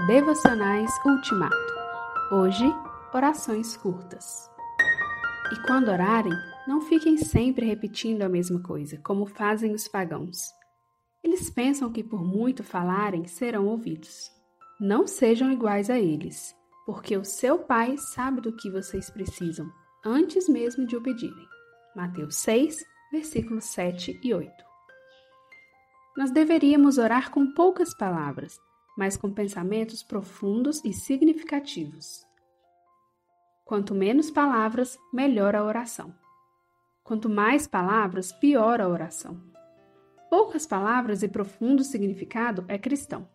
Devocionais Ultimato. Hoje, orações curtas. E quando orarem, não fiquem sempre repetindo a mesma coisa, como fazem os pagãos. Eles pensam que por muito falarem serão ouvidos. Não sejam iguais a eles, porque o seu Pai sabe do que vocês precisam, antes mesmo de o pedirem. Mateus 6, versículos 7 e 8. Nós deveríamos orar com poucas palavras, mas com pensamentos profundos e significativos. Quanto menos palavras, melhor a oração. Quanto mais palavras, pior a oração. Poucas palavras e profundo significado é cristão.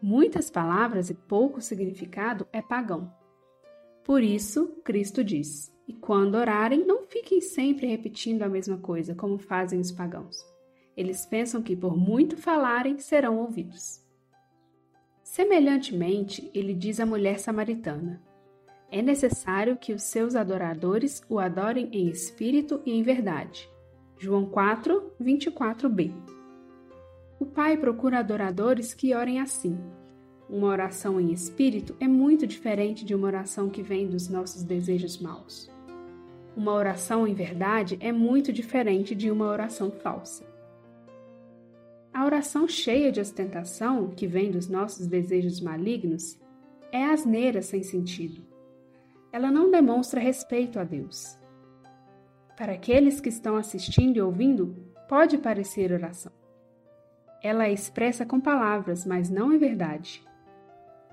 Muitas palavras e pouco significado é pagão. Por isso, Cristo diz: E quando orarem, não fiquem sempre repetindo a mesma coisa, como fazem os pagãos. Eles pensam que por muito falarem serão ouvidos. Semelhantemente, ele diz à mulher samaritana: É necessário que os seus adoradores o adorem em espírito e em verdade. João 4, 24b. O Pai procura adoradores que orem assim. Uma oração em espírito é muito diferente de uma oração que vem dos nossos desejos maus. Uma oração em verdade é muito diferente de uma oração falsa. A oração cheia de ostentação, que vem dos nossos desejos malignos, é asneira sem sentido. Ela não demonstra respeito a Deus. Para aqueles que estão assistindo e ouvindo, pode parecer oração. Ela é expressa com palavras, mas não em verdade.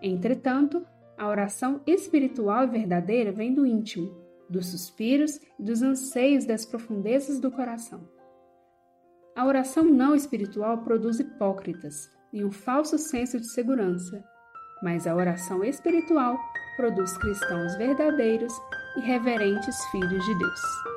Entretanto, a oração espiritual e verdadeira vem do íntimo, dos suspiros e dos anseios das profundezas do coração. A oração não espiritual produz hipócritas e um falso senso de segurança, mas a oração espiritual produz cristãos verdadeiros e reverentes filhos de Deus.